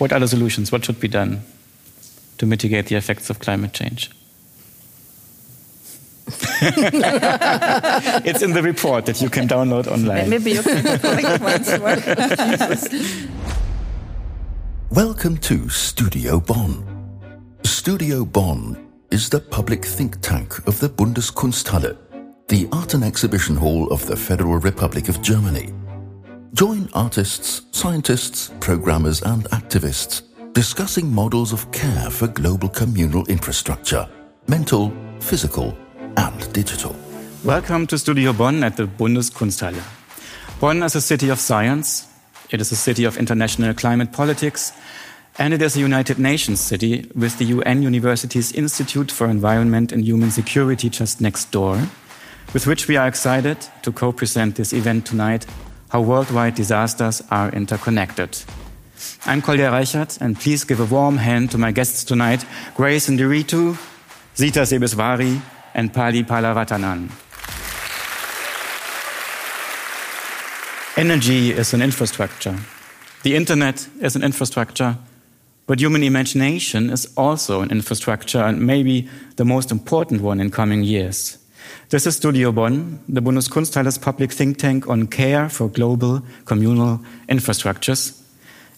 What are the solutions? What should be done to mitigate the effects of climate change? it's in the report that you can download online. Maybe you can collect Welcome to Studio Bonn. Studio Bonn is the public think tank of the Bundeskunsthalle, the art and exhibition hall of the Federal Republic of Germany. Join artists, scientists, programmers, and activists discussing models of care for global communal infrastructure, mental, physical, and digital. Welcome to Studio Bonn at the Bundeskunsthalle. Bonn is a city of science, it is a city of international climate politics, and it is a United Nations city with the UN University's Institute for Environment and Human Security just next door, with which we are excited to co present this event tonight How Worldwide Disasters Are Interconnected. I'm Kolja Reichert, and please give a warm hand to my guests tonight Grace Ndiritu, Zita Sebesvari, and Pali Palavathanan. Energy is an infrastructure. The internet is an infrastructure. But human imagination is also an infrastructure and maybe the most important one in coming years. This is Studio Bonn, the Bundeskunsthalle's public think tank on care for global communal infrastructures.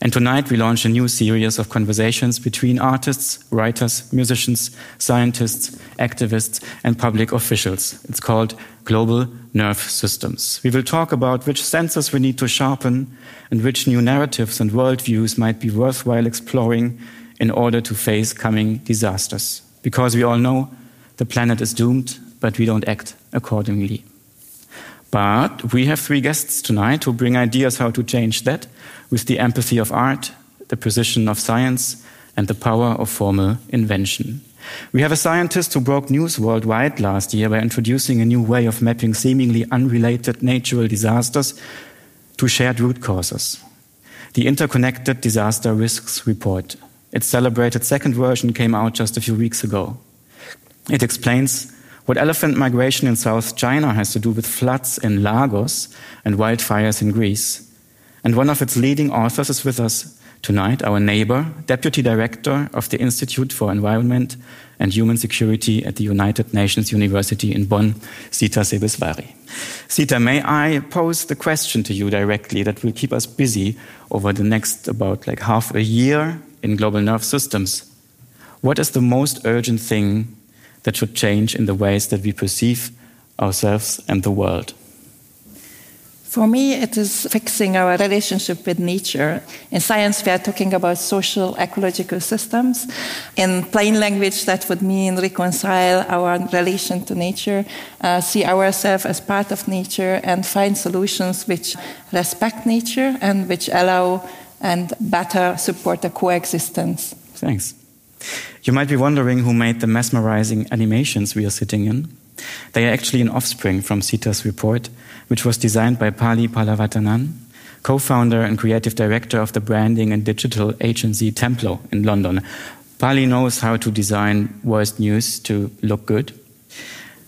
And tonight we launch a new series of conversations between artists, writers, musicians, scientists, activists, and public officials. It's called Global Nerve Systems. We will talk about which senses we need to sharpen and which new narratives and worldviews might be worthwhile exploring in order to face coming disasters. Because we all know the planet is doomed, but we don't act accordingly. But we have three guests tonight who bring ideas how to change that with the empathy of art, the precision of science, and the power of formal invention. We have a scientist who broke news worldwide last year by introducing a new way of mapping seemingly unrelated natural disasters to shared root causes. The Interconnected Disaster Risks Report. Its celebrated second version came out just a few weeks ago. It explains what elephant migration in South China has to do with floods in Lagos and wildfires in Greece. And one of its leading authors is with us tonight, our neighbor, Deputy Director of the Institute for Environment and Human Security at the United Nations University in Bonn, Zita Sebesvari. Zita, may I pose the question to you directly that will keep us busy over the next about like half a year in global nerve systems? What is the most urgent thing that should change in the ways that we perceive ourselves and the world? For me, it is fixing our relationship with nature. In science, we are talking about social ecological systems. In plain language, that would mean reconcile our relation to nature, uh, see ourselves as part of nature, and find solutions which respect nature and which allow and better support the coexistence. Thanks. You might be wondering who made the mesmerizing animations we are sitting in. They are actually an offspring from Zita's report, which was designed by Pali Palavathanan, co founder and creative director of the branding and digital agency Templo in London. Pali knows how to design worst news to look good.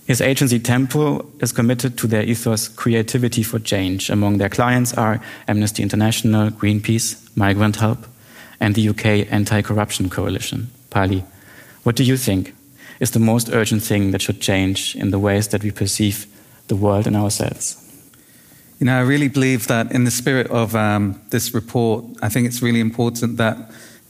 His agency Templo is committed to their ethos creativity for change. Among their clients are Amnesty International, Greenpeace, Migrant Help, and the UK Anti Corruption Coalition. Pali, what do you think is the most urgent thing that should change in the ways that we perceive the world and ourselves? You know, I really believe that in the spirit of um, this report, I think it's really important that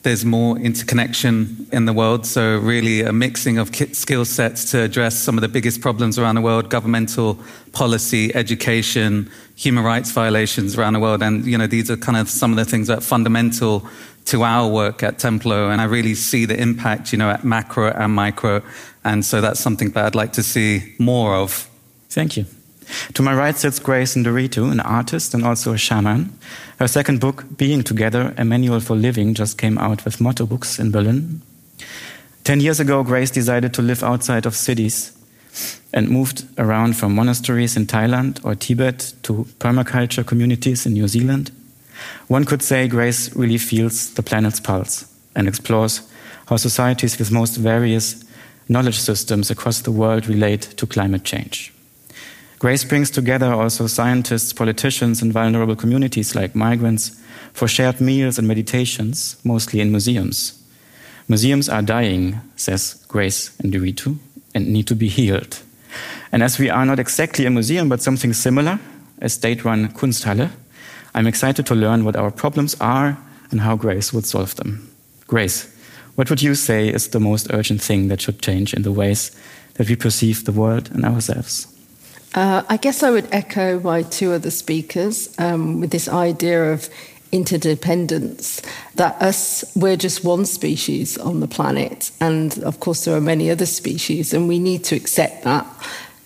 there's more interconnection in the world. So, really, a mixing of skill sets to address some of the biggest problems around the world governmental policy, education, human rights violations around the world. And, you know, these are kind of some of the things that are fundamental to our work at Templo, and I really see the impact, you know, at macro and micro. And so that's something that I'd like to see more of. Thank you. To my right sits Grace Ndiritu, an artist and also a shaman. Her second book, Being Together, A Manual for Living, just came out with Motto Books in Berlin. Ten years ago, Grace decided to live outside of cities and moved around from monasteries in Thailand or Tibet to permaculture communities in New Zealand one could say Grace really feels the planet's pulse and explores how societies with most various knowledge systems across the world relate to climate change. Grace brings together also scientists, politicians, and vulnerable communities like migrants for shared meals and meditations, mostly in museums. Museums are dying, says Grace Ndiritu, and need to be healed. And as we are not exactly a museum, but something similar, a state run Kunsthalle, I'm excited to learn what our problems are and how Grace would solve them. Grace, what would you say is the most urgent thing that should change in the ways that we perceive the world and ourselves? Uh, I guess I would echo my two other speakers um, with this idea of interdependence that us we're just one species on the planet and of course there are many other species and we need to accept that.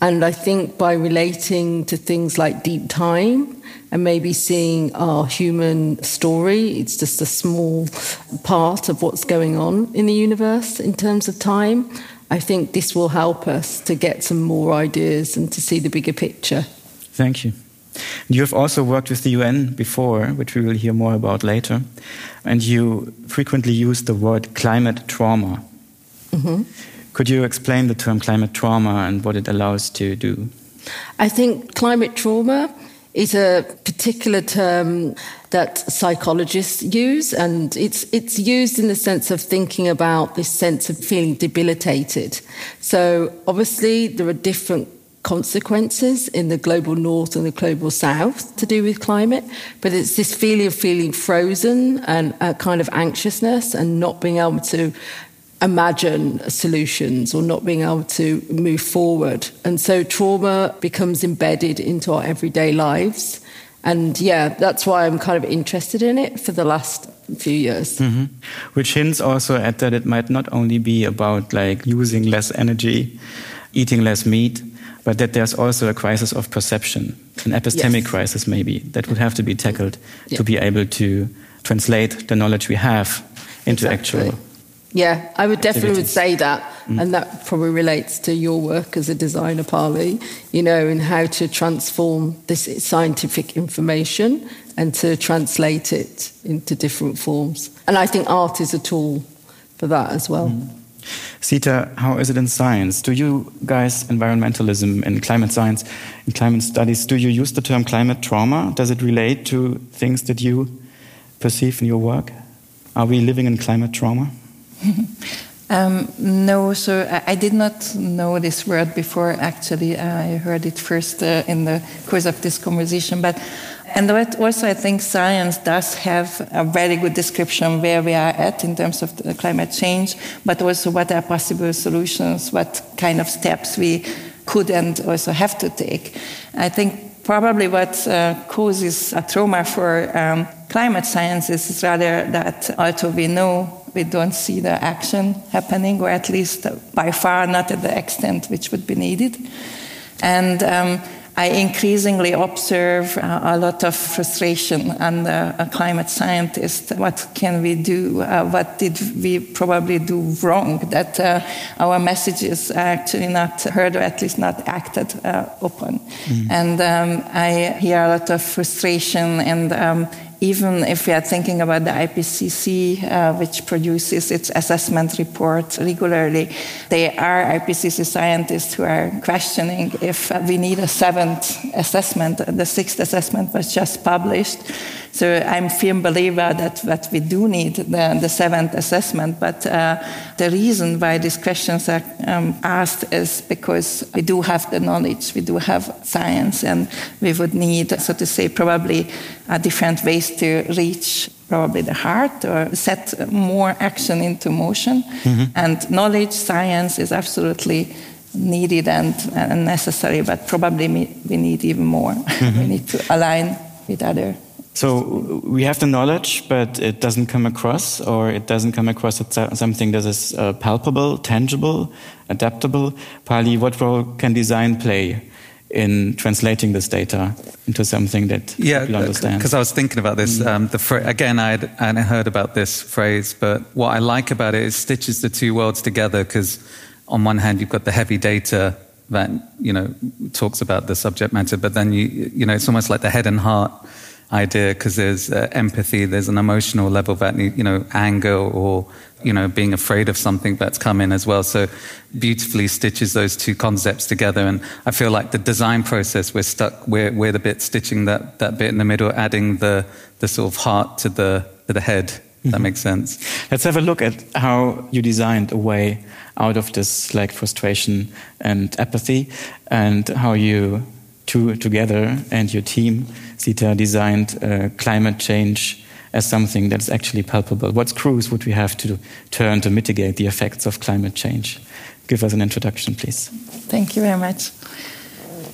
And i think by relating to things like deep time and maybe seeing our human story it's just a small part of what's going on in the universe in terms of time i think this will help us to get some more ideas and to see the bigger picture thank you you have also worked with the UN before, which we will hear more about later, and you frequently use the word climate trauma. Mm -hmm. Could you explain the term climate trauma and what it allows to do? I think climate trauma is a particular term that psychologists use, and it's, it's used in the sense of thinking about this sense of feeling debilitated. So, obviously, there are different consequences in the global north and the global south to do with climate, but it's this feeling of feeling frozen and a kind of anxiousness and not being able to imagine solutions or not being able to move forward. And so trauma becomes embedded into our everyday lives. And yeah, that's why I'm kind of interested in it for the last few years. Mm -hmm. Which hints also at that it might not only be about like using less energy, eating less meat, but that there's also a crisis of perception, an epistemic yes. crisis maybe, that would have to be tackled yeah. to be able to translate the knowledge we have into exactly. actual. Yeah, I would definitely would say that, mm. and that probably relates to your work as a designer, Pali. You know, in how to transform this scientific information and to translate it into different forms. And I think art is a tool for that as well. Mm. Zita, how is it in science? Do you guys, environmentalism and climate science and climate studies, do you use the term climate trauma? Does it relate to things that you perceive in your work? Are we living in climate trauma? um, no, so I, did not know this word before, actually. I heard it first uh, in the course of this conversation. But and also, I think science does have a very good description where we are at in terms of climate change, but also what are possible solutions, what kind of steps we could and also have to take. I think probably what uh, causes a trauma for um, climate science is rather that although we know we don't see the action happening, or at least by far not at the extent which would be needed. And um, I increasingly observe uh, a lot of frustration and uh, a climate scientist. What can we do? Uh, what did we probably do wrong that uh, our messages are actually not heard or at least not acted uh, upon? Mm. And um, I hear a lot of frustration and um, even if we are thinking about the IPCC, uh, which produces its assessment report regularly, there are IPCC scientists who are questioning if we need a seventh assessment. The sixth assessment was just published. So I'm a firm believer that, that we do need the, the seventh assessment, but uh, the reason why these questions are um, asked is because we do have the knowledge, we do have science, and we would need, so to say, probably uh, different ways to reach probably the heart or set more action into motion. Mm-hmm. And knowledge, science is absolutely needed and, and necessary, but probably we need even more. Mm-hmm. we need to align with other so we have the knowledge, but it doesn't come across, or it doesn't come across as something that is uh, palpable, tangible, adaptable. Pali, what role can design play in translating this data into something that yeah, people understand? Because I was thinking about this. Mm. Um, the again, I had heard about this phrase, but what I like about it is stitches the two worlds together. Because on one hand, you've got the heavy data that you know talks about the subject matter, but then you you know it's almost like the head and heart idea because there's uh, empathy, there's an emotional level that you know anger or you know being afraid of something that's come in as well. So beautifully stitches those two concepts together, and I feel like the design process we're stuck we're we're the bit stitching that that bit in the middle, adding the the sort of heart to the to the head. Mm-hmm. That makes sense. Let's have a look at how you designed a way out of this like frustration and apathy, and how you two together and your team, Zita, designed uh, climate change as something that's actually palpable. What screws would we have to turn to mitigate the effects of climate change? Give us an introduction, please. Thank you very much.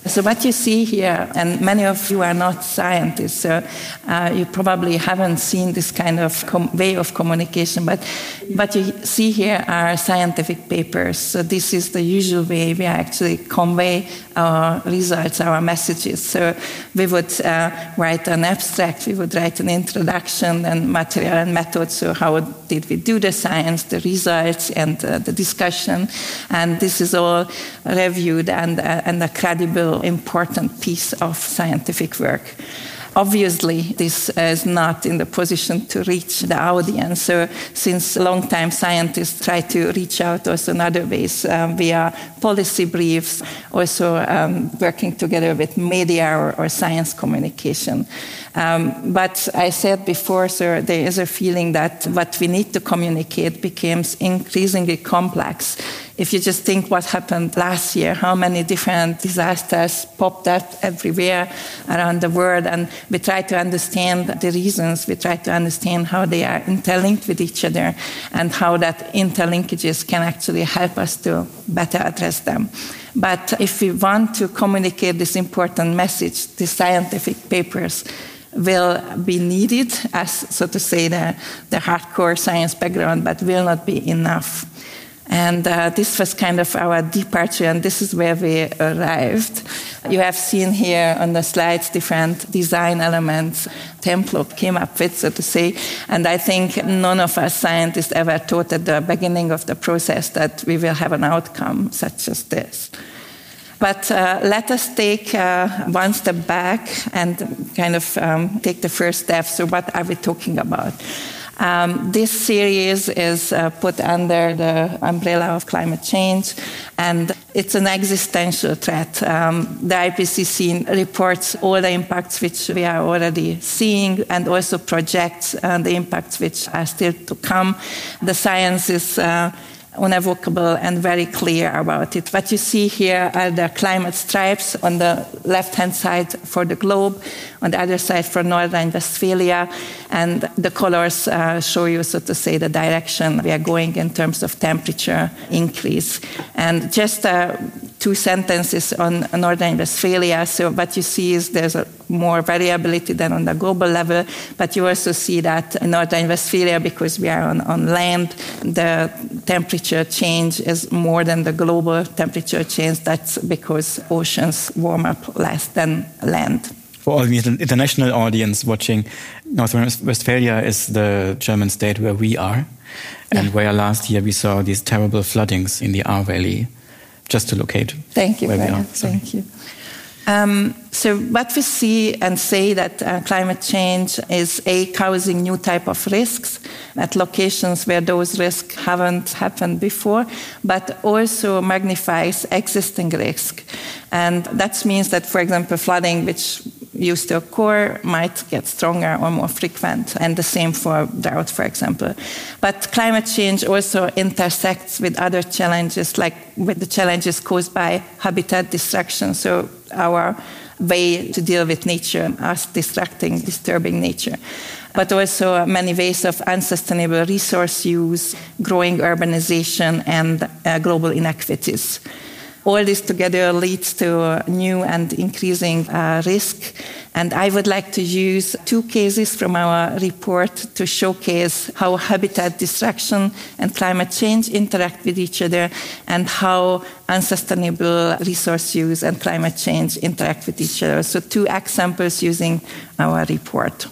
So what you see here, and many of you are not scientists, so uh, you probably haven't seen this kind of way of communication, but what you see here are scientific papers. So this is the usual way we actually convey our results, our messages. So we would uh, write an abstract, we would write an introduction and material and method. So how did we do the science, the results, and uh, the discussion, and this is all reviewed and, uh, and a credible important piece of scientific work. Obviously, this is not in the position to reach the audience. So, since a long time, scientists try to reach out also in other ways um, via policy briefs, also um, working together with media or, or science communication. Um, but I said before, sir, there is a feeling that what we need to communicate becomes increasingly complex. If you just think what happened last year, how many different disasters popped up everywhere around the world, and we try to understand the reasons, we try to understand how they are interlinked with each other, and how that interlinkages can actually help us to better address them. But if we want to communicate this important message, the scientific papers will be needed as, so to say, the, the hardcore science background, but will not be enough. And uh, this was kind of our departure, and this is where we arrived. You have seen here on the slides different design elements Templo came up with, so to say. And I think none of us scientists ever thought at the beginning of the process that we will have an outcome such as this. But uh, let us take uh, one step back and kind of um, take the first step. So, what are we talking about? Um, this series is uh, put under the umbrella of climate change, and it's an existential threat. Um, the IPCC reports all the impacts which we are already seeing and also projects uh, the impacts which are still to come. The science is uh, unevocable and very clear about it. What you see here are the climate stripes on the left hand side for the globe, on the other side for Northern Westphalia, and the colors uh, show you, so to say, the direction we are going in terms of temperature increase. And just uh, two sentences on Northern Westphalia. So what you see is there's more variability than on the global level, but you also see that in Northern Westphalia, because we are on, on land, the temperature change is more than the global temperature change. That's because oceans warm up less than land. For all the international audience watching, North Westphalia is the German state where we are, and yeah. where last year we saw these terrible floodings in the Ahr Valley just to locate. Thank you. Thank you. Um, so what we see and say that uh, climate change is a causing new type of risks at locations where those risks haven't happened before, but also magnifies existing risk. And that means that, for example, flooding, which used to occur might get stronger or more frequent, and the same for drought, for example. But climate change also intersects with other challenges, like with the challenges caused by habitat destruction. So our way to deal with nature, us distracting, disturbing nature. But also many ways of unsustainable resource use, growing urbanization, and uh, global inequities. All this together leads to new and increasing uh, risk. And I would like to use two cases from our report to showcase how habitat destruction and climate change interact with each other and how unsustainable resource use and climate change interact with each other. So, two examples using our report.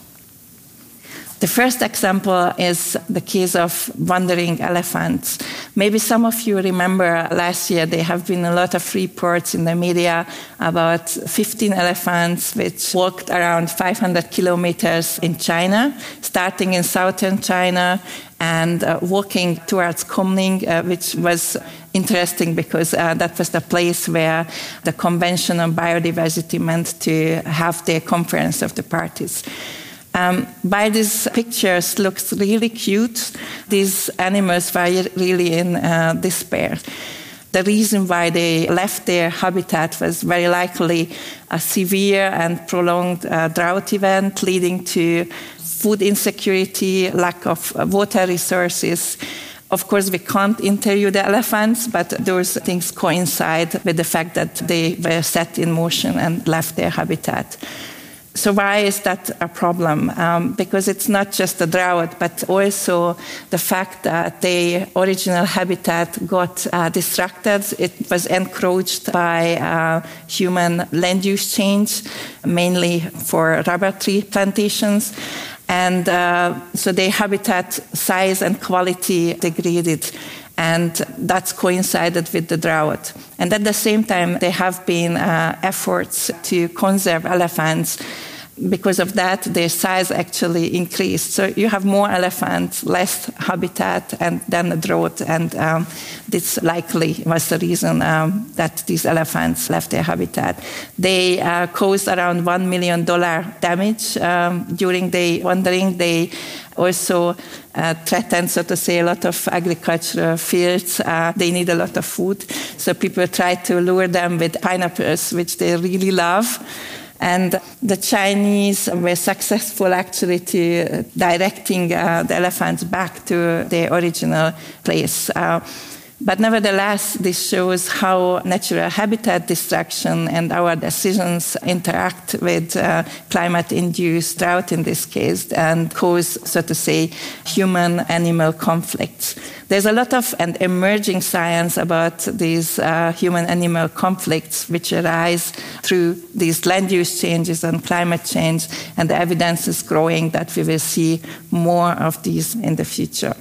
The first example is the case of wandering elephants. Maybe some of you remember last year there have been a lot of reports in the media about 15 elephants which walked around 500 kilometers in China, starting in southern China and uh, walking towards Kunming, uh, which was interesting because uh, that was the place where the Convention on Biodiversity meant to have their conference of the parties. Um, by these pictures looks really cute. These animals were really in uh, despair. The reason why they left their habitat was very likely a severe and prolonged uh, drought event leading to food insecurity, lack of water resources. Of course, we can't interview the elephants, but those things coincide with the fact that they were set in motion and left their habitat. So why is that a problem? Um, because it's not just the drought, but also the fact that the original habitat got uh. It was encroached by uh, human land use change, mainly for rubber tree plantations. And uh, so the habitat size and quality degraded and that's coincided with the drought. And at the same time, there have been uh, efforts to conserve elephants. Because of that, their size actually increased. So you have more elephants, less habitat, and then the drought. And um, this likely was the reason um, that these elephants left their habitat. They uh, caused around $1 million damage um, during the wandering. They also uh, threaten, so to say, a lot of agricultural fields. Uh, they need a lot of food. So people try to lure them with pineapples, which they really love. And the Chinese were successful actually to directing uh, the elephants back to their original place. But nevertheless, this shows how natural habitat destruction and our decisions interact with uh, climate induced drought in this case and cause, so to say, human animal conflicts. There's a lot of and emerging science about these uh, human animal conflicts which arise through these land use changes and climate change, and the evidence is growing that we will see more of these in the future.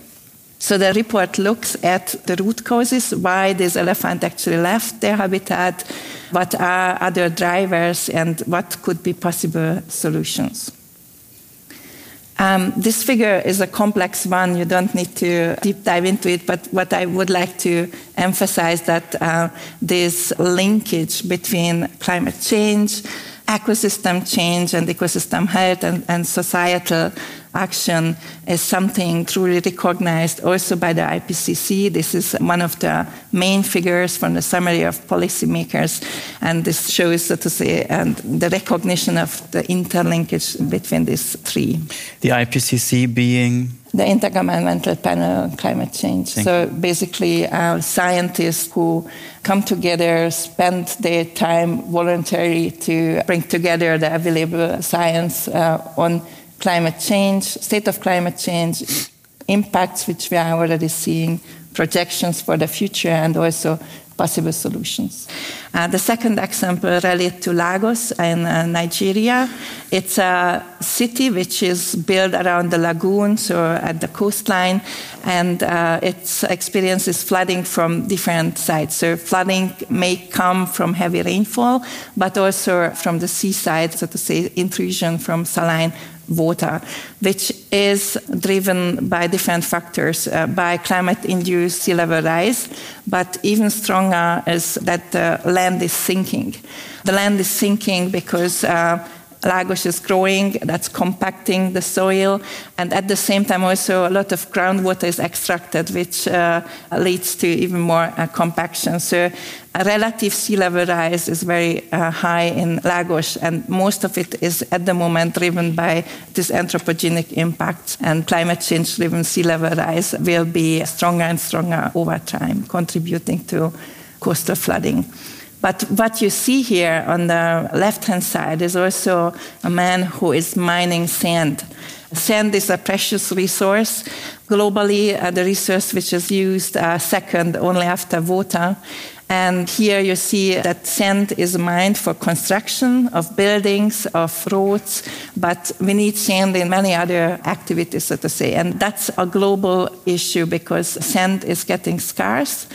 So the report looks at the root causes, why this elephant actually left their habitat, what are other drivers, and what could be possible solutions. Um, this figure is a complex one. You don't need to deep dive into it. But what I would like to emphasize that uh, this linkage between climate change, ecosystem change, and ecosystem health and, and societal action is something truly recognized also by the IPCC. This is one of the main figures from the summary of policymakers, and this shows, so to say, and the recognition of the interlinkage between these three. The IPCC being the Intergovernmental Panel on Climate Change. Thank so basically, uh, scientists who come together, spend their time voluntarily to bring together the available science uh, on climate change, state of climate change, impacts which we are already seeing, projections for the future, and also possible solutions. Uh, the second example relates to Lagos in uh, Nigeria. It's a city which is built around the lagoons or at the coastline, and uh, it experiences flooding from different sides. So flooding may come from heavy rainfall, but also from the seaside, so to say, intrusion from saline water, which is driven by different factors, uh, by climate-induced sea level rise, but even stronger is that the land is sinking. The land is sinking because uh, Lagos is growing, that's compacting the soil, and at the same time, also a lot of groundwater is extracted, which uh, leads to even more uh, compaction. So, a relative sea level rise is very uh, high in Lagos, and most of it is at the moment driven by this anthropogenic impact, and climate change driven sea level rise will be stronger and stronger over time, contributing to coastal flooding. But what you see here on the left hand side is also a man who is mining sand. Sand is a precious resource. Globally, uh, the resource which is used uh, second only after water. And here you see that sand is mined for construction of buildings, of roads, but we need sand in many other activities, so to say. And that's a global issue because sand is getting scarce.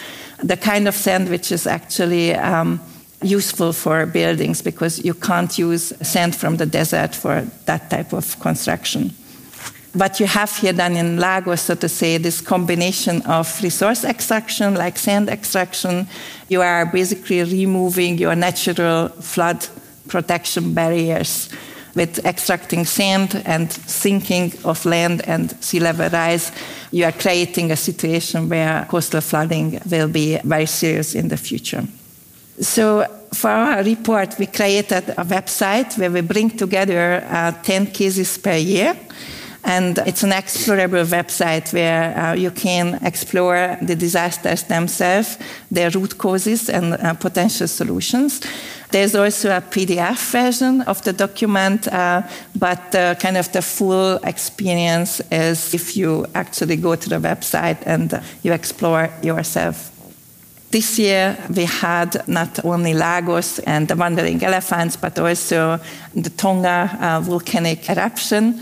The kind of sand which is actually um, useful for buildings because you can't use sand from the desert for that type of construction. What you have here then in Lagos, so to say, this combination of resource extraction, like sand extraction, you are basically removing your natural flood protection barriers with extracting sand and sinking of land and sea level rise, you are creating a situation where coastal flooding will be very serious in the future. So, for our report, we created a website where we bring together uh, 10 cases per year and it's an explorable website where uh, you can explore the disasters themselves, their root causes, and uh, potential solutions. There's also a PDF version of the document, uh, but uh, kind of the full experience is if you actually go to the website and you explore yourself. This year we had not only Lagos and the wandering elephants, but also the Tonga uh, volcanic eruption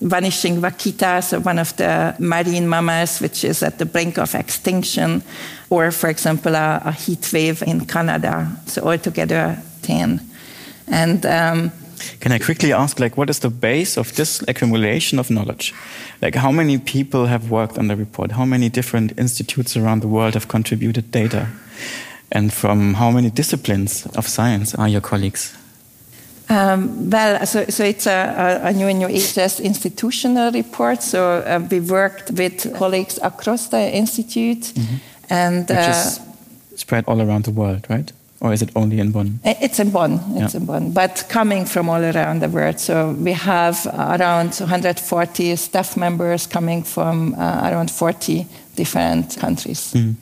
vanishing vaquitas, so one of the marine mammals which is at the brink of extinction, or for example, a, a heat wave in Canada. So altogether 10. And um, can I quickly ask, like, what is the base of this accumulation of knowledge? Like, how many people have worked on the report? How many different institutes around the world have contributed data? And from how many disciplines of science are your colleagues? Um, well, so, so it's a, a, new new EHS institutional report. So uh, we worked with colleagues across the institute, mm-hmm. And which uh, is spread all around the world, right? Or is it only in Bonn? It's in Bonn. It's yeah. in Bonn, but coming from all around the world. So we have around 140 staff members coming from uh, around 40 different countries. Mm-hmm.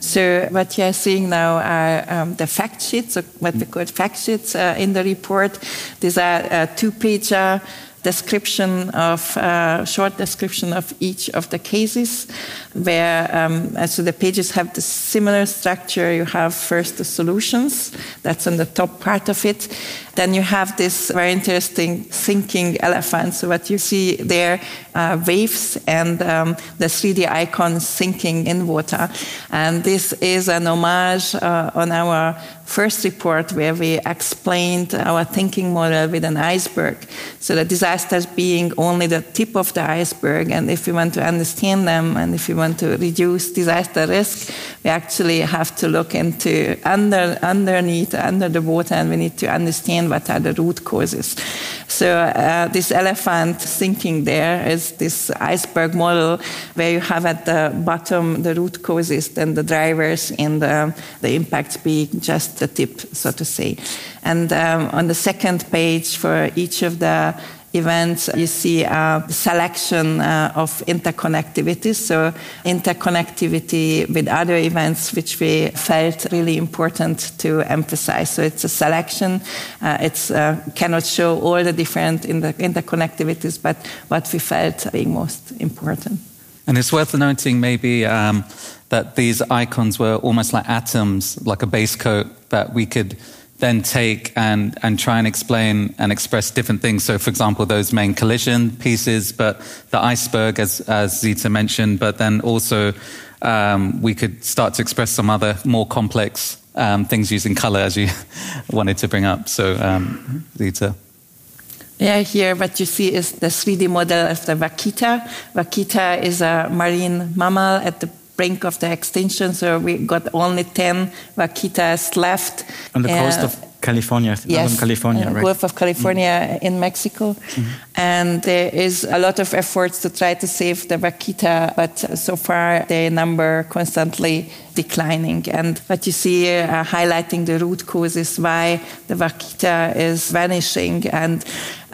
So what you are seeing now are um, the fact sheets, what we call fact sheets uh, in the report. These are uh, two-page uh, description of uh, short description of each of the cases where um, so the pages have the similar structure you have first the solutions that's on the top part of it then you have this very interesting sinking elephant. So what you see there, uh, waves and um, the 3D icon sinking in water. And this is an homage uh, on our first report where we explained our thinking model with an iceberg. So the disasters being only the tip of the iceberg. And if we want to understand them and if we want to reduce disaster risk, we actually have to look into under, underneath, under the water, and we need to understand what are the root causes. So uh, this elephant sinking there is this iceberg model where you have at the bottom the root causes, then the drivers, and the, impacts being just the tip, so to say. And um, on the second page for each of the events, you see a selection uh, of interconnectivity. So, interconnectivity with other events, which we felt really important to emphasize. So, it's a selection. Uh, it uh, cannot show all the different inter- interconnectivities, but what we felt being most important. And it's worth noting maybe um, that these icons were almost like atoms, like a base coat that we could then take and, and try and explain and express different things. So, for example, those main collision pieces, but the iceberg, as, as Zita mentioned, but then also um, we could start to express some other more complex um, things using color, as you wanted to bring up. So, um, Zita. Yeah, here what you see is the 3D model of the vaquita. Vaquita is a marine mammal at the brink of the extinction, so we got only 10 vaquitas left. On the coast uh, of California, yes, California, uh, right? Gulf of California mm. in Mexico. Mm. And there is a lot of efforts to try to save the vaquita, but so far the number constantly declining. And what you see uh, highlighting the root causes why the vaquita is vanishing. And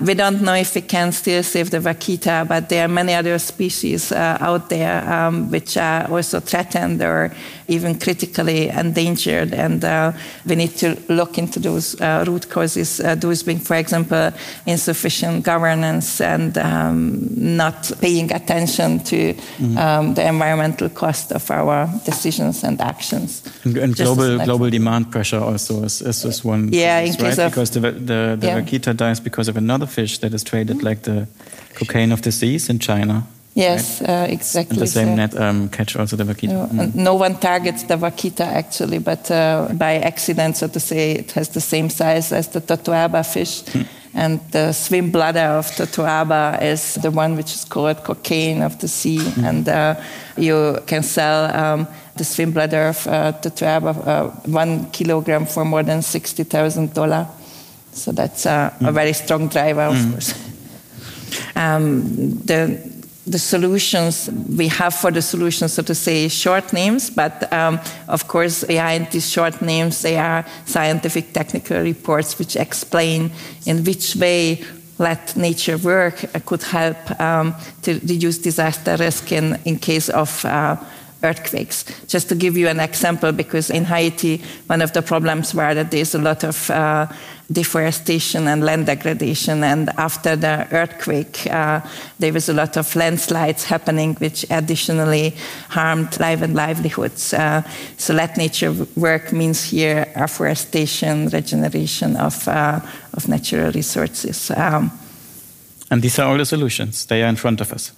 we don't know if we can still save the vaquita, but there are many other species uh, out there um, which are also threatened or even critically endangered. And uh, we need to look into those uh, root causes, uh, those being, for example, insufficient governance and um, not paying attention to mm-hmm. um, the environmental cost of our decisions and actions. And, and global global demand pressure also is, is, is one. Yeah, in right? Of, because the the, the yeah. vaquita dies because of another fish that is traded like the cocaine of the seas in China. Yes, uh, exactly. And the same so. net um, catch also the vaquita. No, mm. no, one targets the vaquita actually, but uh, by accident, so to say, it has the same size as the totoaba fish. Mm. And the swim bladder of totoaba is the one which is called cocaine of the sea. Mm. And uh, you can sell um, the swim bladder of uh, totoaba, uh, one kilogram, for more than $60,000. So that's uh, a mm. very strong driver, of mm. course. Um, the the solutions we have for the solutions, so to say, short names, but um, of course, behind these short names, they are scientific technical reports which explain in which way let nature work could help um, to reduce disaster risk in, in case of uh, earthquakes. Just to give you an example, because in Haiti, one of the problems were that there's a lot of uh, deforestation and land degradation, and after the earthquake, uh, there was a lot of landslides happening, which additionally harmed life and livelihoods. Uh, so, let nature work means here afforestation, regeneration of, uh, of natural resources. Um, and these are all the solutions, they are in front of us.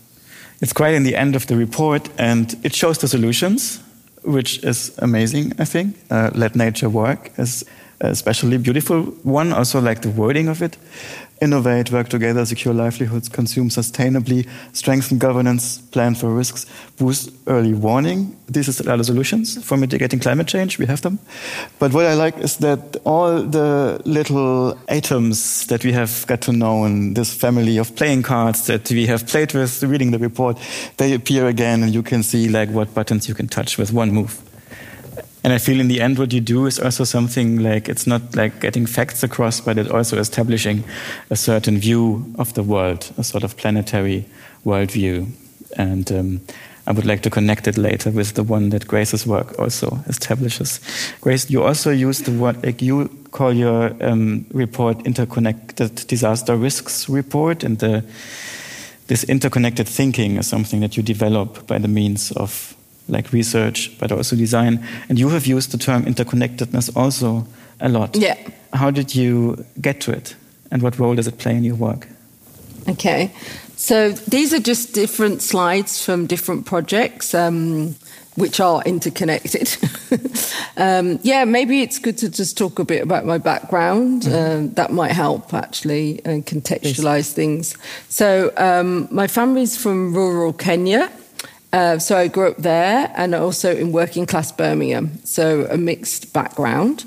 It's quite in the end of the report, and it shows the solutions, which is amazing, I think. Uh, let nature work is especially beautiful one, also like the wording of it innovate, work together, secure livelihoods, consume sustainably, strengthen governance, plan for risks, boost early warning. These are the solutions for mitigating climate change. We have them. But what I like is that all the little atoms that we have got to know in this family of playing cards that we have played with reading the report, they appear again and you can see like what buttons you can touch with one move. And I feel in the end, what you do is also something like it's not like getting facts across, but it's also establishing a certain view of the world, a sort of planetary worldview. And um, I would like to connect it later with the one that Grace's work also establishes. Grace, you also use the word, like you call your um, report interconnected disaster risks report, and the, this interconnected thinking is something that you develop by the means of like research, but also design. And you have used the term interconnectedness also a lot. Yeah. How did you get to it? And what role does it play in your work? Okay. So these are just different slides from different projects. Um, which are interconnected. um, yeah, maybe it's good to just talk a bit about my background. Mm-hmm. Uh, that might help actually and contextualize Please. things. So, um, my family's from rural Kenya. Uh, so I grew up there and also in working class Birmingham, so a mixed background.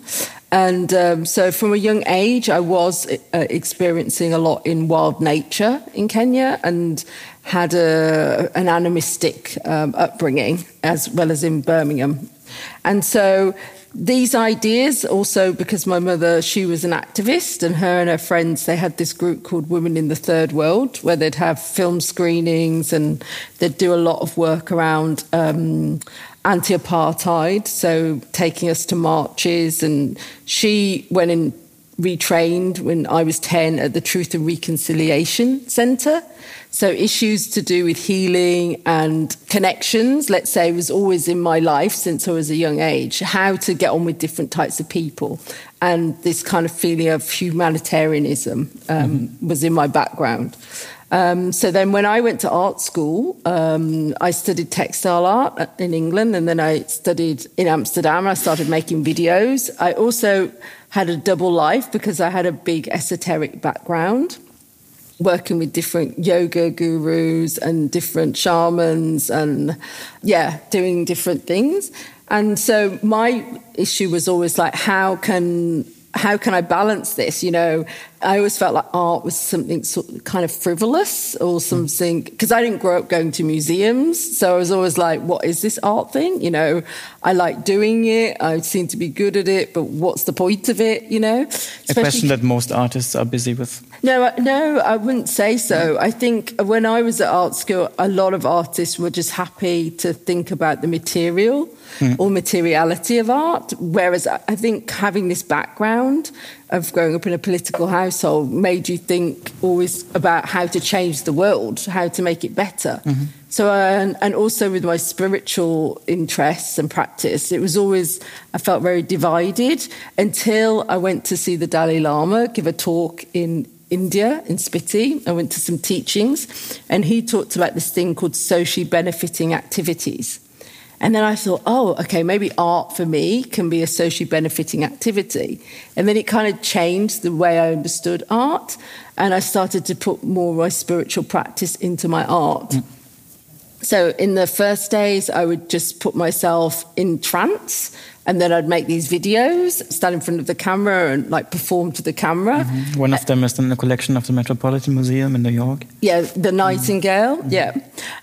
And um, so from a young age, I was uh, experiencing a lot in wild nature in Kenya and had a, an animistic um, upbringing as well as in Birmingham. And so these ideas also because my mother she was an activist and her and her friends they had this group called women in the third world where they'd have film screenings and they'd do a lot of work around um, anti-apartheid. So taking us to marches and she went and retrained when i was 10 at the truth and reconciliation center so issues to do with healing and connections, let's say, was always in my life since I was a young age. How to get on with different types of people. And this kind of feeling of humanitarianism um, mm-hmm. was in my background. Um, so then when I went to art school, um, I studied textile art in England and then I studied in Amsterdam. I started making videos. I also had a double life because I had a big esoteric background working with different yoga gurus and different shamans and yeah doing different things and so my issue was always like how can how can I balance this? You know, I always felt like art was something sort of kind of frivolous or something because I didn't grow up going to museums. So I was always like, what is this art thing? You know, I like doing it. I seem to be good at it, but what's the point of it? You know, Especially, a question that most artists are busy with. No, no, I wouldn't say so. I think when I was at art school, a lot of artists were just happy to think about the material mm. or materiality of art. Whereas I think having this background of growing up in a political household made you think always about how to change the world, how to make it better. Mm-hmm. So, uh, and also with my spiritual interests and practice, it was always, I felt very divided until I went to see the Dalai Lama give a talk in India, in Spiti. I went to some teachings, and he talked about this thing called socially benefiting activities. And then I thought, oh, okay, maybe art for me can be a socially benefiting activity. And then it kind of changed the way I understood art. And I started to put more of my spiritual practice into my art. Mm. So in the first days, I would just put myself in trance and then I'd make these videos, stand in front of the camera and like perform to the camera. Mm-hmm. One of them is in the collection of the Metropolitan Museum in New York. Yeah, the Nightingale. Mm-hmm. Yeah.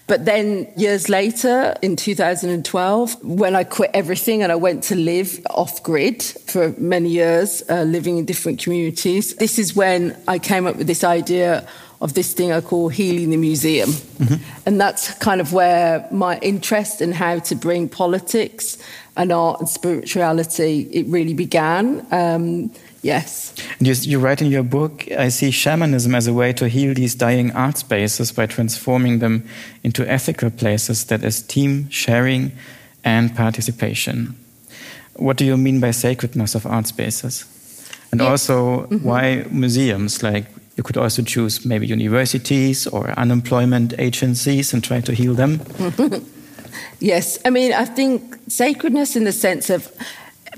But then years later, in 2012, when I quit everything and I went to live off grid for many years, uh, living in different communities, this is when I came up with this idea of this thing I call healing the museum. Mm-hmm. And that's kind of where my interest in how to bring politics and art and spirituality, it really began. Um, yes. You, you write in your book, I see shamanism as a way to heal these dying art spaces by transforming them into ethical places that esteem, sharing and participation. What do you mean by sacredness of art spaces? And yeah. also, mm-hmm. why museums? Like, you could also choose maybe universities or unemployment agencies and try to heal them. yes, I mean, I think sacredness in the sense of,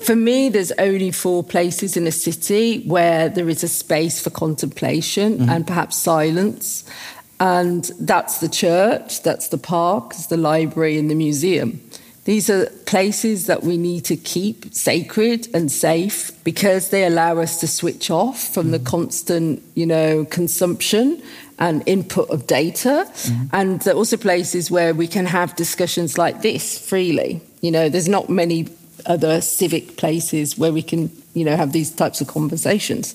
for me, there's only four places in a city where there is a space for contemplation mm-hmm. and perhaps silence. And that's the church, that's the park, the library, and the museum. These are places that we need to keep sacred and safe because they allow us to switch off from the mm. constant, you know, consumption and input of data. Mm-hmm. And they're also places where we can have discussions like this freely. You know, there's not many other civic places where we can you know have these types of conversations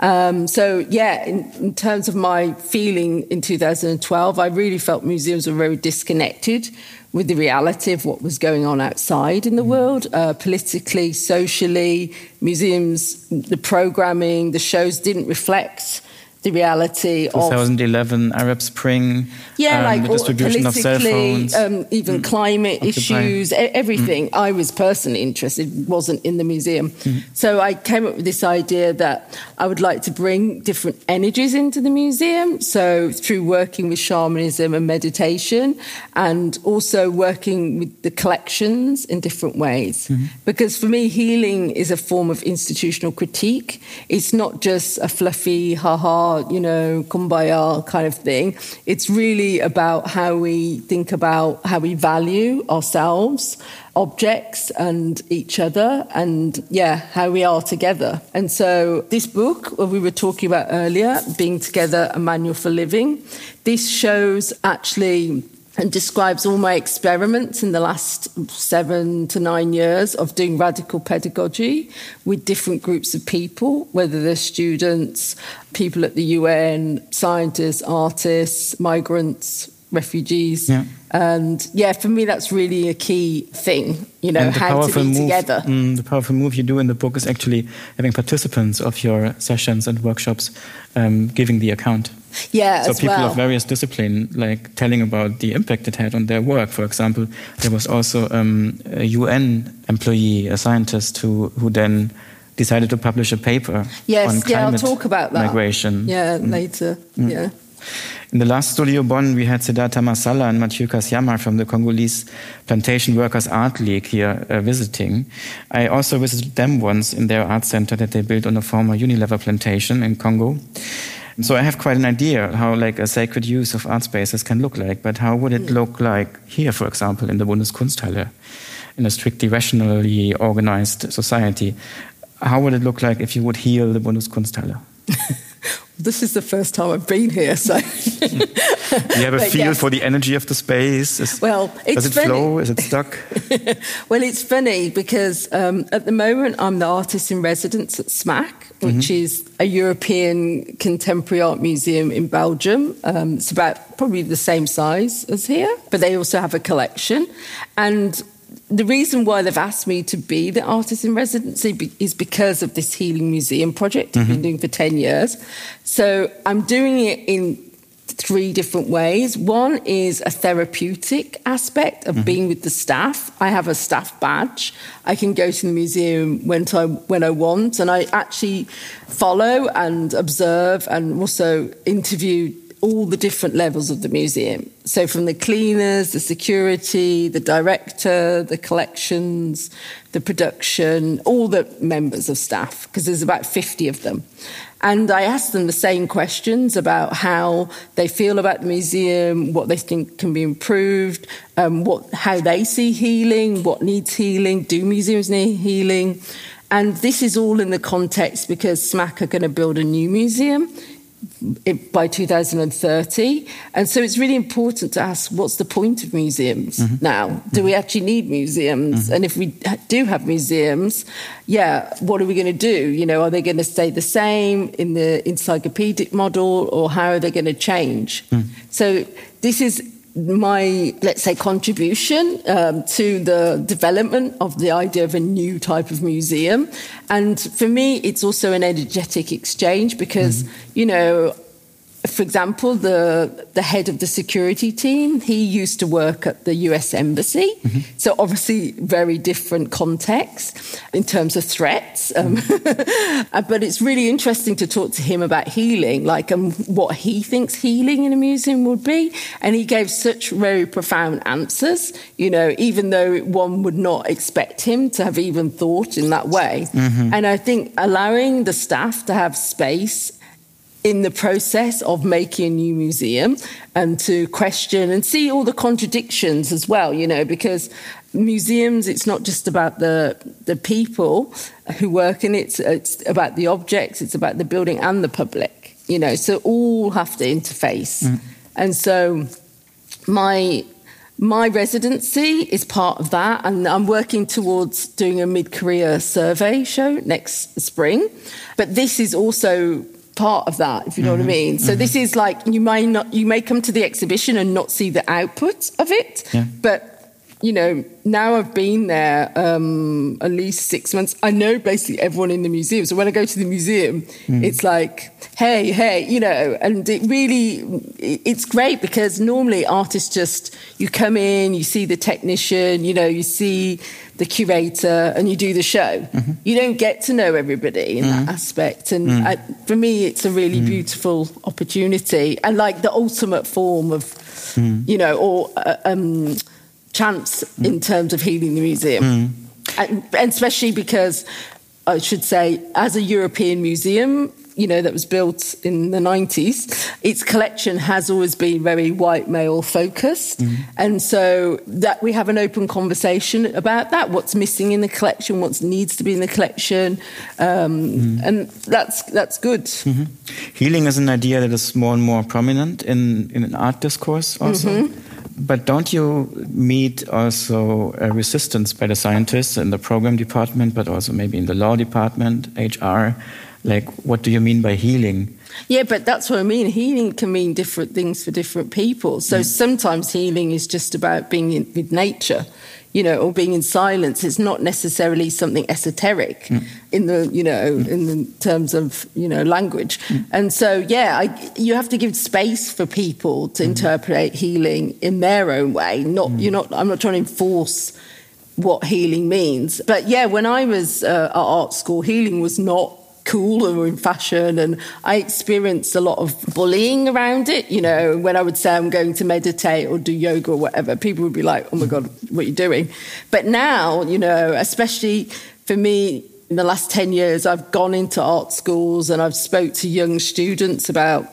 um, so yeah in, in, terms of my feeling in 2012 i really felt museums were very disconnected with the reality of what was going on outside in the mm. world, uh, politically, socially. Museums, the programming, the shows didn't reflect the reality 2011 of, Arab Spring, yeah, um, like the distribution of cell phones, um, even mm. climate Occupy. issues, everything. Mm. I was personally interested, wasn't in the museum, mm. so I came up with this idea that I would like to bring different energies into the museum. So through working with shamanism and meditation, and also working with the collections in different ways, mm-hmm. because for me, healing is a form of institutional critique. It's not just a fluffy ha ha you know, kumbaya kind of thing. It's really about how we think about how we value ourselves, objects, and each other, and yeah, how we are together. And so, this book, we were talking about earlier, Being Together, a Manual for Living, this shows actually and describes all my experiments in the last seven to nine years of doing radical pedagogy with different groups of people, whether they're students, people at the UN, scientists, artists, migrants, refugees. Yeah. And yeah, for me, that's really a key thing, you know, how to be move, together. Mm, the powerful move you do in the book is actually having participants of your sessions and workshops um, giving the account. Yeah, so people well. of various discipline, like telling about the impact it had on their work. For example, there was also um, a UN employee, a scientist, who who then decided to publish a paper yes, on yeah, climate I'll talk about that. migration. Yeah, mm. later. Mm. Yeah. In the last Studio Bonn, we had Ced'art Tamasala and Matthieu Kasiama from the Congolese Plantation Workers Art League here uh, visiting. I also visited them once in their art center that they built on a former Unilever plantation in Congo. So I have quite an idea how like a sacred use of art spaces can look like, but how would it hmm. look like here, for example, in the Bundeskunsthalle, in a strictly rationally organized society? How would it look like if you would heal the Bundeskunsthalle? this is the first time I've been here, so you have a feel yes. for the energy of the space. Is, well, does it funny. flow? Is it stuck? well, it's funny because um, at the moment I'm the artist in residence at S.M.A.K., which mm-hmm. is a European contemporary art museum in Belgium. Um, it's about probably the same size as here, but they also have a collection. And the reason why they've asked me to be the artist in residency be- is because of this healing museum project I've been mm-hmm. doing for 10 years. So I'm doing it in three different ways. One is a therapeutic aspect of mm-hmm. being with the staff. I have a staff badge. I can go to the museum when I, when I want, and I actually follow and observe and also interview all the different levels of the museum. So, from the cleaners, the security, the director, the collections, the production, all the members of staff, because there's about 50 of them. And I asked them the same questions about how they feel about the museum, what they think can be improved, um, what, how they see healing, what needs healing, do museums need healing? And this is all in the context because S.M.A.K. are going to build a new museum by 2030. And so it's really important to ask what's the point of museums mm-hmm. now? Do we actually need museums? Mm-hmm. And if we do have museums, yeah, what are we going to do? You know, are they going to stay the same in the encyclopedic model or how are they going to change? Mm. So this is my, let's say, contribution um, to the development of the idea of a new type of museum. And for me, it's also an energetic exchange because, mm-hmm. you know, for example, the the head of the security team, he used to work at the U.S. embassy, mm-hmm. so obviously very different context in terms of threats. Um, mm-hmm. but it's really interesting to talk to him about healing, like um, what he thinks healing in a museum would be, and he gave such very profound answers. You know, even though one would not expect him to have even thought in that way. Mm-hmm. And I think allowing the staff to have space in the process of making a new museum and to question and see all the contradictions as well, you know, because museums, it's not just about the, the people who work in it, it's about the objects, it's about the building and the public, you know, so all have to interface. Mm. And so my my residency is part of that, and I'm working towards doing a mid career survey show next spring. But this is also part of that, if you know mm-hmm. what I mm-hmm. mean. So mm-hmm. this is like you may not you may come to the exhibition and not see the output of it, yeah. but you know now I've been there um, at least six months. I know basically everyone in the museum. So when I go to the museum, mm. it's like hey hey you know, and it really it's great because normally artists just you come in, you see the technician, you know, you see the curator and you do the show. Mm-hmm. You don't get to know everybody in mm-hmm. that aspect. And mm. I, for me, it's a really mm. beautiful opportunity and like the ultimate form of, mm. you know, or uh, um, chance mm. in terms of healing the museum. And, and especially because I should say, as a European museum, you know, that was built in the 90s, its collection has always been very white male focused. Mm-hmm. And so that we have an open conversation about that, what's missing in the collection, what needs to be in the collection. Um, mm-hmm. And that's, that's good. Mm-hmm. Healing is an idea that is more and more prominent in, in an art discourse also. Mm-hmm. But don't you meet also a resistance by the scientists in the program department, but also maybe in the law department, HR? Like, what do you mean by healing? Yeah, but that's what I mean. Healing can mean different things for different people. So mm. sometimes healing is just about being in, with nature, you know, or being in silence. It's not necessarily something esoteric mm. in the, you know, mm. in the terms of, you know, language. Mm. And so, yeah, I, you have to give space for people to mm. interpret healing in their own way. Not, mm. you're not. I'm not trying to enforce what healing means. But yeah, when I was uh, at art school, healing was not cool or in fashion. And I experienced a lot of bullying around it. You know, when I would say I'm going to meditate or do yoga or whatever, people would be like, oh my God, what are you doing? But now, you know, especially for me, in the last 10 years i've gone into art schools and i've spoke to young students about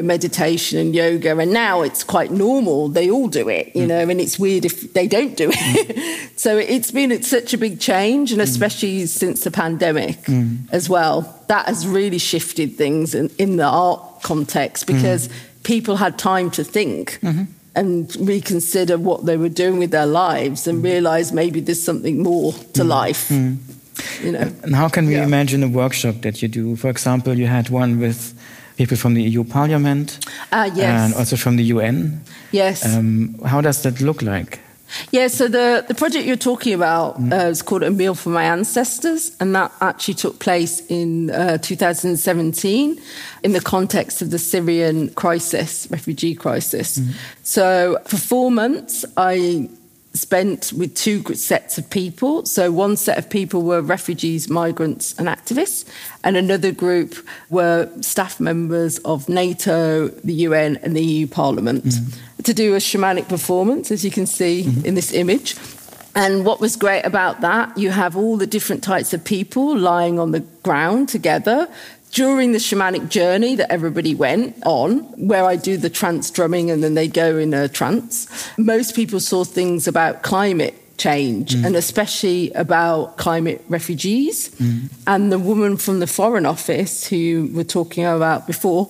meditation and yoga and now it's quite normal they all do it you mm. know and it's weird if they don't do it mm. so it's been it's such a big change and mm. especially mm. since the pandemic mm. as well that has really shifted things in, in the art context because mm. people had time to think mm-hmm and reconsider what they were doing with their lives and realize maybe there's something more to mm. life. Mm. You know. And how can we yeah. imagine a workshop that you do? For example, you had one with people from the EU Parliament, uh, yes. and also from the UN. Yes. Um, how does that look like? Yeah, so the, the project you're talking about mm. uh, is called A Meal for My Ancestors, and that actually took place in uh, 2017 in the context of the Syrian crisis, refugee crisis. Mm. So for four months, I spent with two sets of people. So one set of people were refugees, migrants, and activists, and another group were staff members of NATO, the UN, and the EU Parliament mm-hmm. to do a shamanic performance, as you can see mm-hmm. in this image. And what was great about that, you have all the different types of people lying on the ground together during the shamanic journey that everybody went on, where I do the trance drumming and then they go in a trance, most people saw things about climate change mm. and especially about climate refugees. Mm. And the woman from the Foreign Office, who we were talking about before,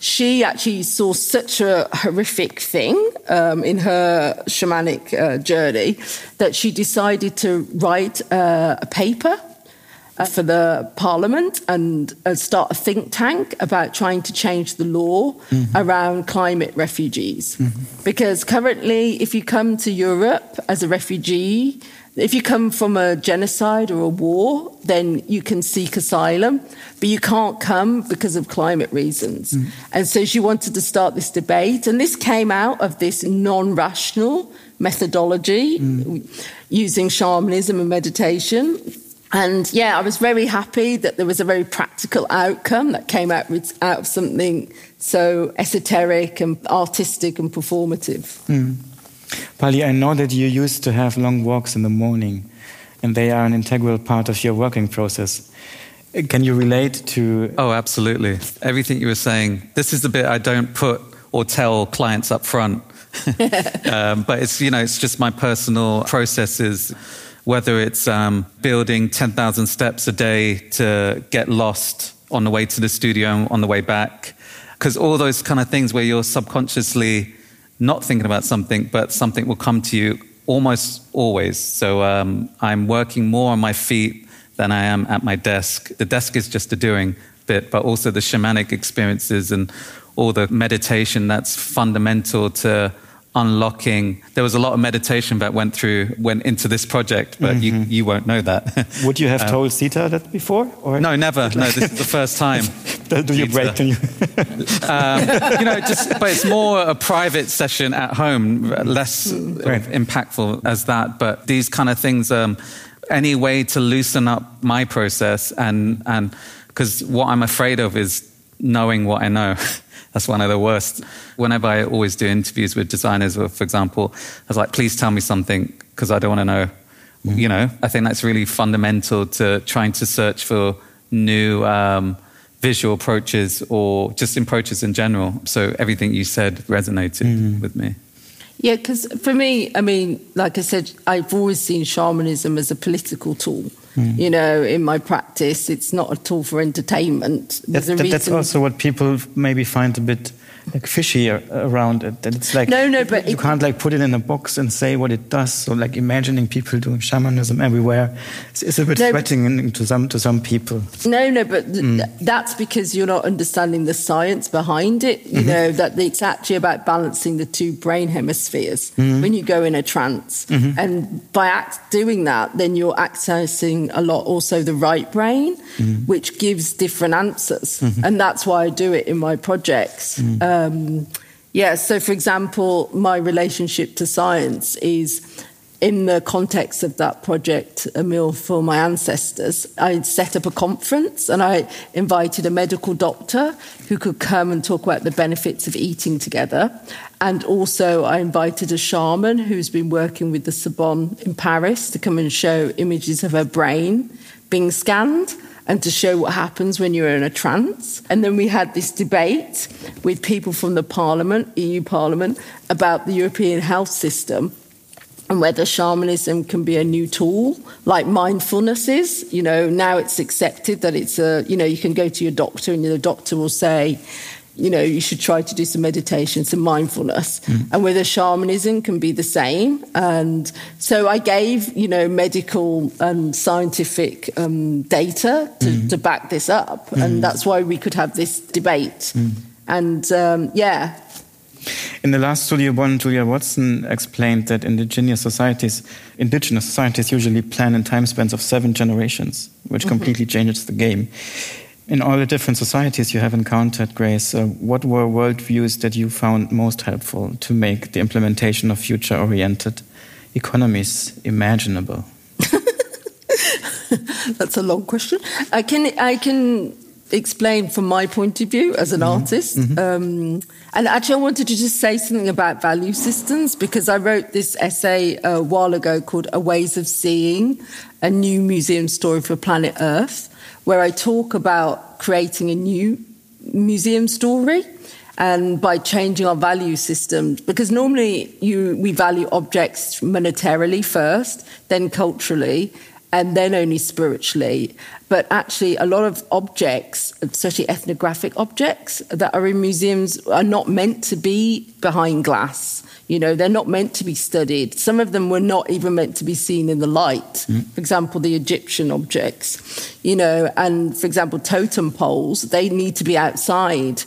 she actually saw such a horrific thing um, in her shamanic uh, journey that she decided to write uh, a paper uh, for the parliament and uh, start a think tank about trying to change the law mm-hmm. around climate refugees. Mm-hmm. Because currently, if you come to Europe as a refugee, if you come from a genocide or a war, then you can seek asylum, but you can't come because of climate reasons. Mm. And so she wanted to start this debate, and this came out of this non rational methodology mm. using shamanism and meditation and yeah, I was very happy that there was a very practical outcome that came out, with, out of something so esoteric and artistic and performative. Mm. Pali, I know that you used to have long walks in the morning, and they are an integral part of your working process. Can you relate to? Oh, absolutely. Everything you were saying. This is the bit I don't put or tell clients up front. um, but it's you know it's just my personal processes whether it's um, building 10,000 steps a day to get lost on the way to the studio and on the way back. Because all those kind of things where you're subconsciously not thinking about something, but something will come to you almost always. So um, I'm working more on my feet than I am at my desk. The desk is just a doing bit, but also the shamanic experiences and all the meditation that's fundamental to unlocking. There was a lot of meditation that went through, went into this project, but mm-hmm. you, you won't know that. Would you have um, told Zita that before? Or? No, never. No, this is the first time. Do you break to you? um, you know, just, but it's more a private session at home, less right. impactful as that. But these kind of things, um, any way to loosen up my process and, and, because what I'm afraid of is knowing what I know. That's one of the worst. Whenever I always do interviews with designers, or for example, I was like, please tell me something because I don't want to know. Mm. You know, I think that's really fundamental to trying to search for new um, visual approaches or just approaches in general. So everything you said resonated mm. with me. Yeah, because for me, I mean, like I said, I've always seen shamanism as a political tool. Mm. You know, in my practice, it's not a tool for entertainment. That's, that, that's also what people maybe find a bit like fishy around it. That it's like no, no, but you it, can't like put it in a box and say what it does. So like imagining people doing shamanism everywhere is, a bit no, threatening to some to some people. No, no, but mm. that's because you're not understanding the science behind it. You mm-hmm. know that it's actually about balancing the two brain hemispheres mm-hmm. when you go in a trance, mm-hmm. and by act, doing that, then you're accessing a lot also the right brain, mm-hmm. which gives different answers, mm-hmm. and that's why I do it in my projects. Mm. Um, yeah, so for example, my relationship to science is in the context of that project, A Meal for My Ancestors, I set up a conference and I invited a medical doctor who could come and talk about the benefits of eating together. And also, I invited a shaman who's been working with the Sorbonne in Paris to come and show images of her brain being scanned and to show what happens when you're in a trance. And then we had this debate with people from the Parliament, EU Parliament, about the European health system and whether shamanism can be a new tool like mindfulness is. You know, now it's accepted that it's a, you know, you can go to your doctor and the doctor will say, you know, you should try to do some meditation, some mindfulness. Mm. And whether shamanism can be the same. And so I gave, you know, medical and scientific um, data to, mm. to, back this up. Mm. And that's why we could have this debate. Mm. And um, yeah. In the last Studio Bonn, Julia Watson explained that indigenous societies, indigenous societies usually plan in time spans of seven generations, which mm -hmm. completely changes the game. In all the different societies you have encountered, Grace, uh, what were worldviews that you found most helpful to make the implementation of future oriented economies imaginable? That's a long question. I can, I can explain from my point of view as an mm -hmm. artist. Mm -hmm. um, and actually, I wanted to just say something about value systems because I wrote this essay a while ago called A Ways of Seeing, a new museum story for planet Earth, where I talk about creating a new museum story and by changing our value systems because normally you, we value objects monetarily first then culturally and then only spiritually. But actually, a lot of objects, especially ethnographic objects that are in museums, are not meant to be behind glass. You know, they're not meant to be studied. Some of them were not even meant to be seen in the light. Mm. For example, the Egyptian objects, you know, and for example, totem poles, they need to be outside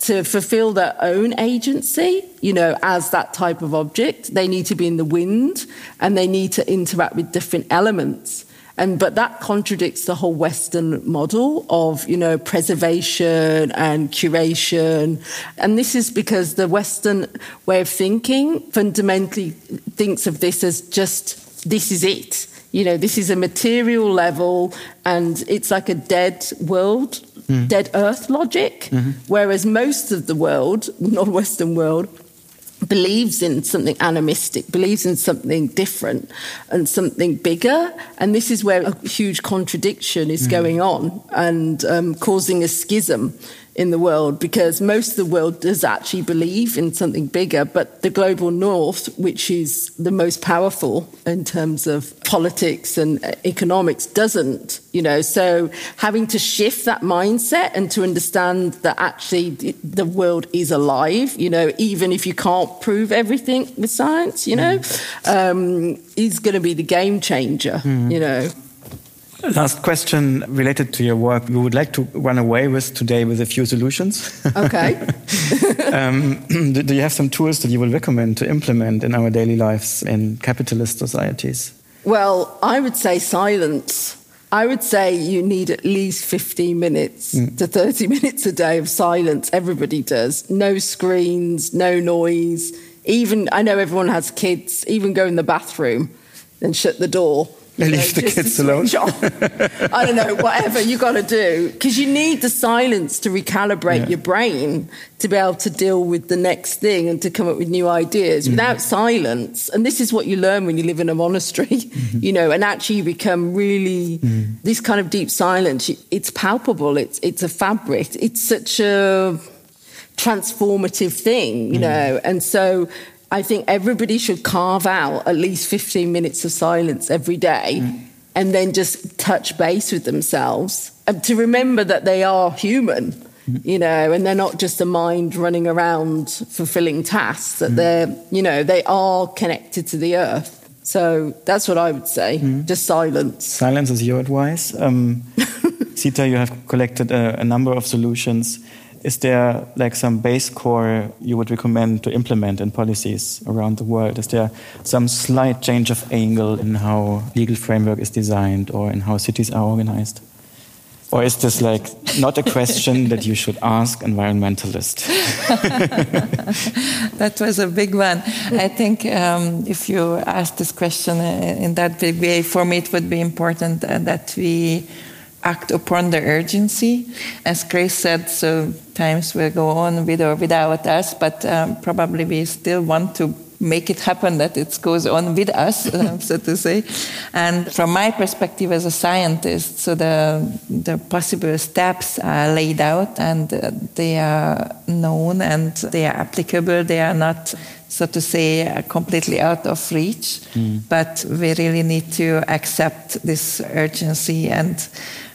to fulfill their own agency, you know, as that type of object. They need to be in the wind and they need to interact with different elements. And, but that contradicts the whole Western model of, you know, preservation and curation. And this is because the Western way of thinking fundamentally thinks of this as just, this is it. You know, this is a material level and it's like a dead world, mm. dead earth logic. Mm-hmm. Whereas most of the world, non Western world, believes in something animistic, believes in something different and something bigger. And this is where a huge contradiction is mm. going on and um, causing a schism in the world because most of the world does actually believe in something bigger, but the global north, which is the most powerful in terms of politics and economics, doesn't, you know. So having to shift that mindset and to understand that actually the world is alive, you know, even if you can't prove everything with science, you know, mm. um, is going to be the game changer, mm. you know. Last question related to your work. We would like to run away with today with a few solutions. Okay. um, do you have some tools that you will recommend to implement in our daily lives in capitalist societies? Well, I would say silence. I would say you need at least 15 minutes mm. to 30 minutes a day of silence. Everybody does. No screens, no noise. Even, I know everyone has kids, even go in the bathroom and shut the door leave the kids alone. I don't know, whatever you got to do, because you need the silence to recalibrate yeah. your brain to be able to deal with the next thing and to come up with new ideas. Mm. Without silence, and this is what you learn when you live in a monastery, mm-hmm. you know, and actually you become really mm. this kind of deep silence. It's palpable. It's it's a fabric. It's such a transformative thing, you mm. know, and so I think everybody should carve out at least 15 minutes of silence every day mm. and then just touch base with themselves and to remember that they are human, mm. you know, and they're not just a mind running around fulfilling tasks, that mm. they're, you know, they are connected to the earth. So that's what I would say, mm. just silence. Silence is your advice. Um, Zita, you have collected a, a number of solutions is there like some base core you would recommend to implement in policies around the world? Is there some slight change of angle in how legal framework is designed or in how cities are organized? Or is this like not a question that you should ask environmentalists? that was a big one. I think um, if you ask this question in that big way, for me it would be important that we act upon the urgency. As Grace said, so times will go on with or without us, but um, probably we still want to make it happen that it goes on with us, um, so to say. And from my perspective as a scientist, so the, the possible steps are laid out and uh, they are known and they are applicable. They are not so to say, uh, completely out of reach. Mm. But we really need to accept this urgency. And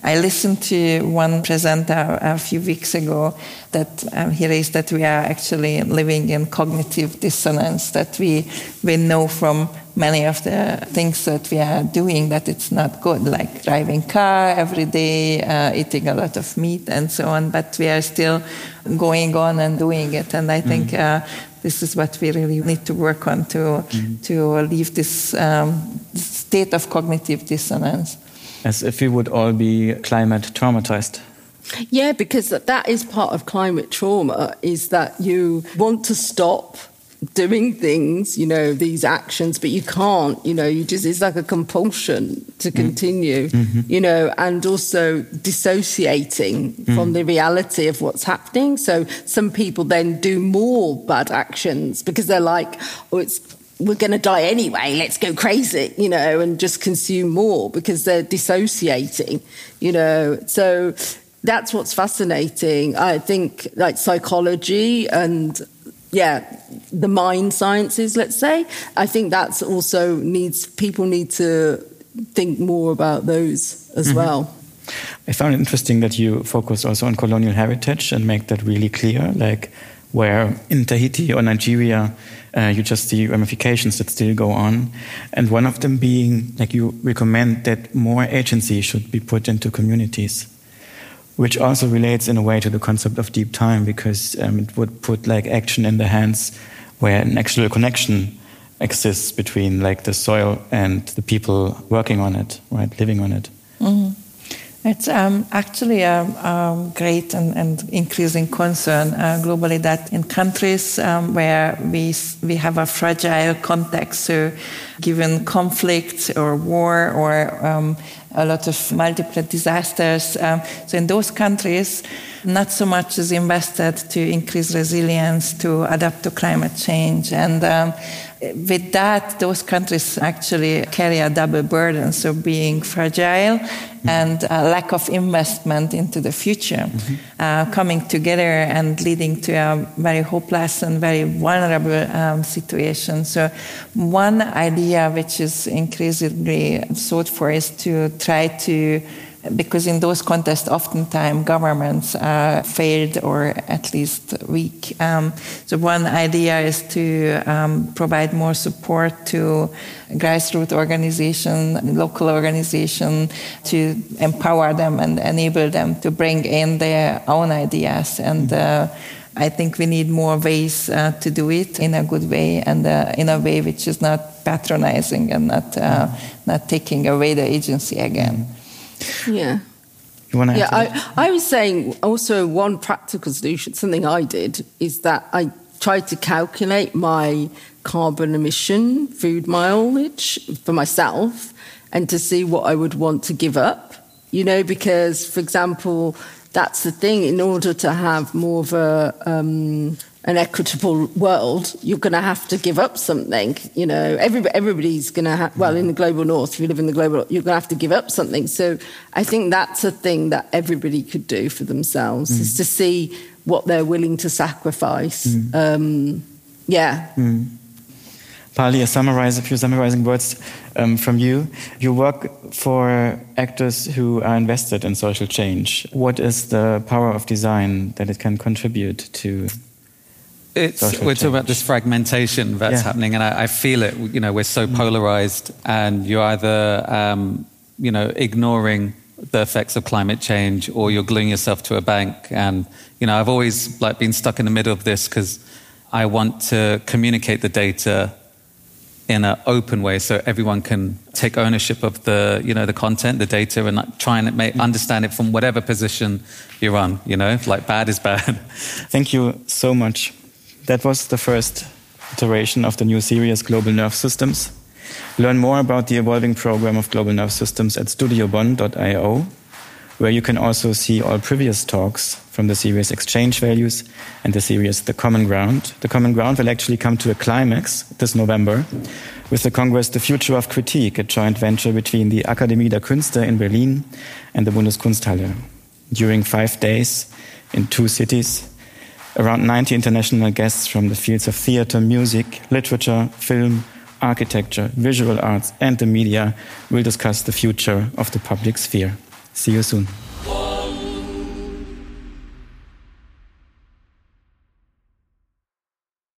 I listened to one presenter a few weeks ago that um, he raised that we are actually living in cognitive dissonance, that we, we know from many of the things that we are doing that it's not good, like driving car every day, uh, eating a lot of meat and so on. But we are still going on and doing it. And I think mm. uh, this is what we really need to work on to mm. to leave this um, state of cognitive dissonance. As if we would all be climate traumatized. Yeah, because that is part of climate trauma is that you want to stop doing things, you know, these actions, but you can't, you know, you just, it's like a compulsion to mm. continue, mm-hmm. you know, and also dissociating mm. from the reality of what's happening. So some people then do more bad actions because they're like, oh, it's, we're going to die anyway. Let's go crazy, you know, and just consume more because they're dissociating, you know. So that's what's fascinating. I think like psychology and yeah, the mind sciences, let's say. I think that's also needs people need to think more about those as mm-hmm. well. I found it interesting that you focus also on colonial heritage and make that really clear, like where in Tahiti or Nigeria, uh, you just see ramifications that still go on. And one of them being, like, you recommend that more agency should be put into communities which also relates in a way to the concept of deep time because um, it would put like action in the hands where an actual connection exists between like the soil and the people working on it, right, living on it. Mm-hmm. It's um, actually a, a, great and, and, increasing concern uh, globally that in countries um, where we, we have a fragile context, so given conflict or war or um, a lot of multiple disasters. Um, so in those countries, not so much is invested to increase resilience, to adapt to climate change. And um, with that, those countries actually carry a double burden, so being fragile mm-hmm. and a lack of investment into the future, mm-hmm. uh, coming together and leading to a very hopeless and very vulnerable um, situation. So, one idea which is increasingly sought for is to try to because in those contests, oftentimes governments are failed or at least weak. Um, so one idea is to um, provide more support to grassroots organization, local organization, to empower them and enable them to bring in their own ideas and. Uh, I think we need more ways uh, to do it in a good way and uh, in a way which is not patronizing and not uh, not taking away the agency again. Yeah. You want to yeah, I, I was saying also one practical solution, something I did, is that I tried to calculate my carbon emission food mileage for myself and to see what I would want to give up. You know, because, for example, that's the thing, in order to have more of a um, an equitable world, you're going to have to give up something. You know, everybody, everybody's going to have, well, in the global north, if you live in the global, you're going to have to give up something. So I think that's a thing that everybody could do for themselves mm. is to see what they're willing to sacrifice. Mm. Um, yeah. Mm. Pali, a summarize, a few summarizing words um, from you. You work for actors who are invested in social change. What is the power of design that it can contribute to it's, we're talking about this fragmentation that's yeah. happening, and I, I, feel it. You know, we're so mm. polarized, and you're either, um, you know, ignoring the effects of climate change, or you're gluing yourself to a bank. And you know, I've always like been stuck in the middle of this because I want to communicate the data in an open way, so everyone can take ownership of the, you know, the content, the data, and like, try and make, understand it from whatever position you're on. You know, like bad is bad. Thank you so much. That was the first iteration of the new series Global Nerve Systems. Learn more about the evolving program of Global Nerve Systems at studiobonn.io, where you can also see all previous talks from the series Exchange Values and the series The Common Ground. The Common Ground will actually come to a climax this November with the Congress The Future of Critique, a joint venture between the Akademie der Künste in Berlin and the Bundeskunsthalle. During five days in two cities, around 90 international guests from the fields of theater, music, literature, film, architecture, visual arts, and the media will discuss the future of the public sphere. See you soon.